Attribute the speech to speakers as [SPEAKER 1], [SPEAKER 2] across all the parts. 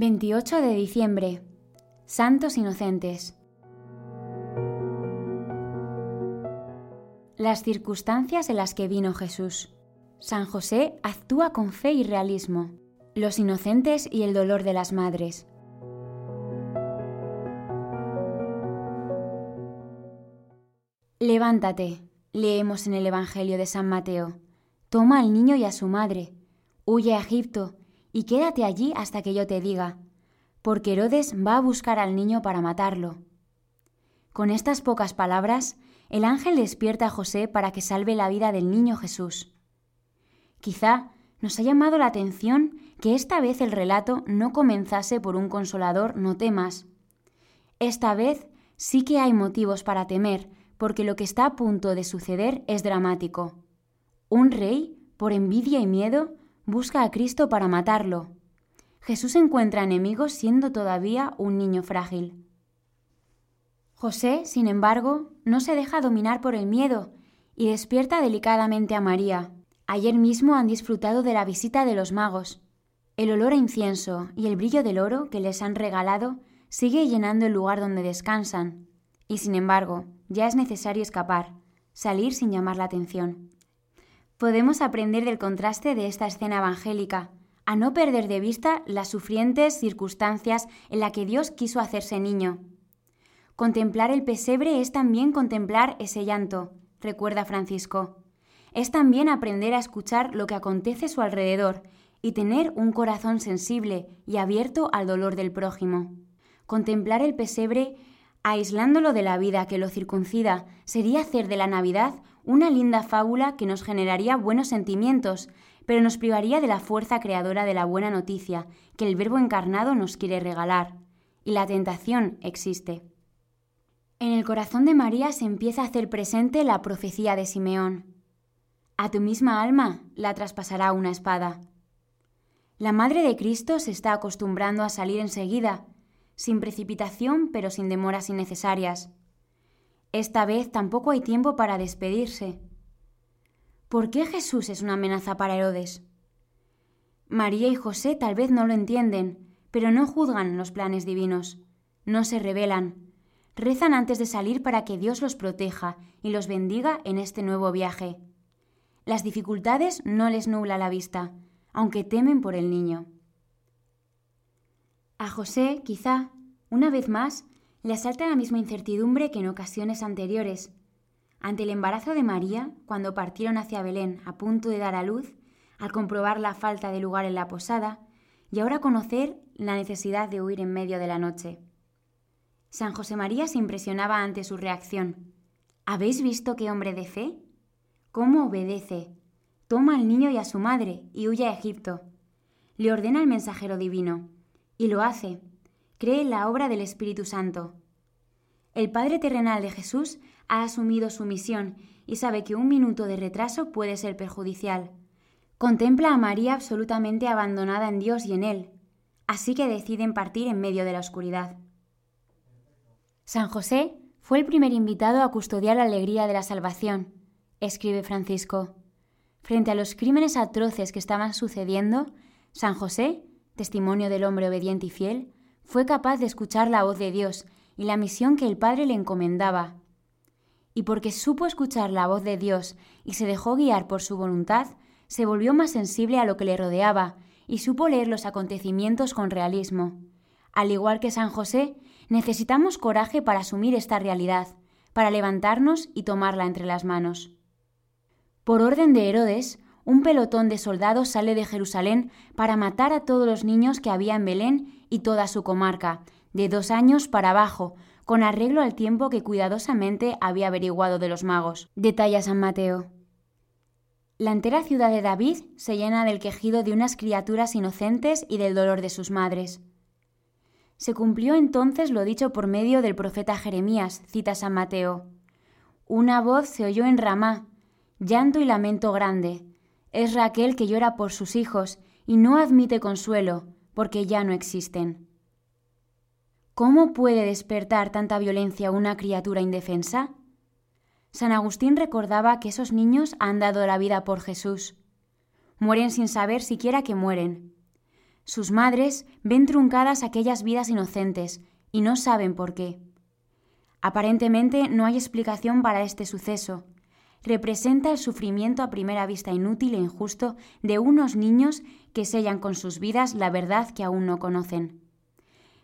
[SPEAKER 1] 28 de diciembre. Santos Inocentes. Las circunstancias en las que vino Jesús. San José actúa con fe y realismo. Los inocentes y el dolor de las madres. Levántate, leemos en el Evangelio de San Mateo. Toma al niño y a su madre. Huye a Egipto y quédate allí hasta que yo te diga, porque Herodes va a buscar al niño para matarlo. Con estas pocas palabras, el ángel despierta a José para que salve la vida del niño Jesús. Quizá nos ha llamado la atención que esta vez el relato no comenzase por un consolador no temas. Esta vez sí que hay motivos para temer, porque lo que está a punto de suceder es dramático. Un rey, por envidia y miedo, busca a Cristo para matarlo. Jesús encuentra enemigos siendo todavía un niño frágil. José, sin embargo, no se deja dominar por el miedo y despierta delicadamente a María. Ayer mismo han disfrutado de la visita de los magos. El olor a incienso y el brillo del oro que les han regalado sigue llenando el lugar donde descansan, y sin embargo, ya es necesario escapar, salir sin llamar la atención podemos aprender del contraste de esta escena evangélica, a no perder de vista las sufrientes circunstancias en las que Dios quiso hacerse niño. Contemplar el pesebre es también contemplar ese llanto, recuerda Francisco. Es también aprender a escuchar lo que acontece a su alrededor y tener un corazón sensible y abierto al dolor del prójimo. Contemplar el pesebre, aislándolo de la vida que lo circuncida, sería hacer de la Navidad una linda fábula que nos generaría buenos sentimientos, pero nos privaría de la fuerza creadora de la buena noticia que el Verbo encarnado nos quiere regalar. Y la tentación existe. En el corazón de María se empieza a hacer presente la profecía de Simeón. A tu misma alma la traspasará una espada. La Madre de Cristo se está acostumbrando a salir enseguida, sin precipitación pero sin demoras innecesarias. Esta vez tampoco hay tiempo para despedirse. ¿Por qué Jesús es una amenaza para Herodes? María y José tal vez no lo entienden, pero no juzgan los planes divinos, no se rebelan, rezan antes de salir para que Dios los proteja y los bendiga en este nuevo viaje. Las dificultades no les nubla la vista, aunque temen por el niño. A José, quizá, una vez más, le asalta la misma incertidumbre que en ocasiones anteriores. Ante el embarazo de María, cuando partieron hacia Belén a punto de dar a luz, al comprobar la falta de lugar en la posada, y ahora conocer la necesidad de huir en medio de la noche. San José María se impresionaba ante su reacción. ¿Habéis visto qué hombre de fe? ¿Cómo obedece? Toma al niño y a su madre y huye a Egipto. Le ordena el mensajero divino, y lo hace, cree en la obra del Espíritu Santo. El Padre terrenal de Jesús ha asumido su misión y sabe que un minuto de retraso puede ser perjudicial. Contempla a María absolutamente abandonada en Dios y en Él, así que deciden partir en medio de la oscuridad. San José fue el primer invitado a custodiar la alegría de la salvación, escribe Francisco. Frente a los crímenes atroces que estaban sucediendo, San José, testimonio del hombre obediente y fiel, fue capaz de escuchar la voz de Dios y la misión que el Padre le encomendaba. Y porque supo escuchar la voz de Dios y se dejó guiar por su voluntad, se volvió más sensible a lo que le rodeaba y supo leer los acontecimientos con realismo. Al igual que San José, necesitamos coraje para asumir esta realidad, para levantarnos y tomarla entre las manos. Por orden de Herodes, un pelotón de soldados sale de Jerusalén para matar a todos los niños que había en Belén y toda su comarca, de dos años para abajo, con arreglo al tiempo que cuidadosamente había averiguado de los magos. Detalla San Mateo. La entera ciudad de David se llena del quejido de unas criaturas inocentes y del dolor de sus madres. Se cumplió entonces lo dicho por medio del profeta Jeremías, cita San Mateo. Una voz se oyó en Ramá, llanto y lamento grande, es Raquel que llora por sus hijos y no admite consuelo, porque ya no existen. ¿Cómo puede despertar tanta violencia una criatura indefensa? San Agustín recordaba que esos niños han dado la vida por Jesús. Mueren sin saber siquiera que mueren. Sus madres ven truncadas aquellas vidas inocentes y no saben por qué. Aparentemente no hay explicación para este suceso. Representa el sufrimiento a primera vista inútil e injusto de unos niños que sellan con sus vidas la verdad que aún no conocen.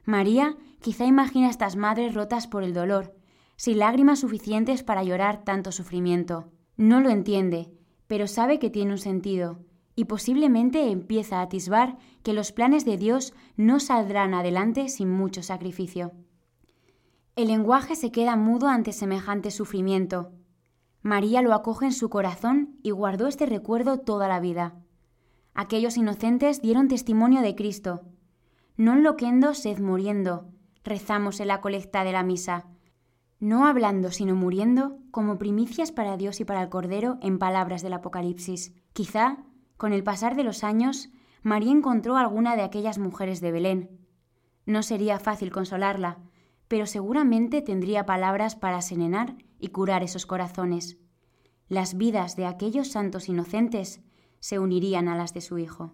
[SPEAKER 1] María quizá imagina a estas madres rotas por el dolor, sin lágrimas suficientes para llorar tanto sufrimiento. No lo entiende, pero sabe que tiene un sentido, y posiblemente empieza a atisbar que los planes de Dios no saldrán adelante sin mucho sacrificio. El lenguaje se queda mudo ante semejante sufrimiento. María lo acoge en su corazón y guardó este recuerdo toda la vida. Aquellos inocentes dieron testimonio de Cristo. Non loquendo sed muriendo, rezamos en la colecta de la misa. No hablando, sino muriendo, como primicias para Dios y para el Cordero en palabras del Apocalipsis. Quizá con el pasar de los años, María encontró alguna de aquellas mujeres de Belén. No sería fácil consolarla, pero seguramente tendría palabras para serenar y curar esos corazones. Las vidas de aquellos santos inocentes se unirían a las de su Hijo.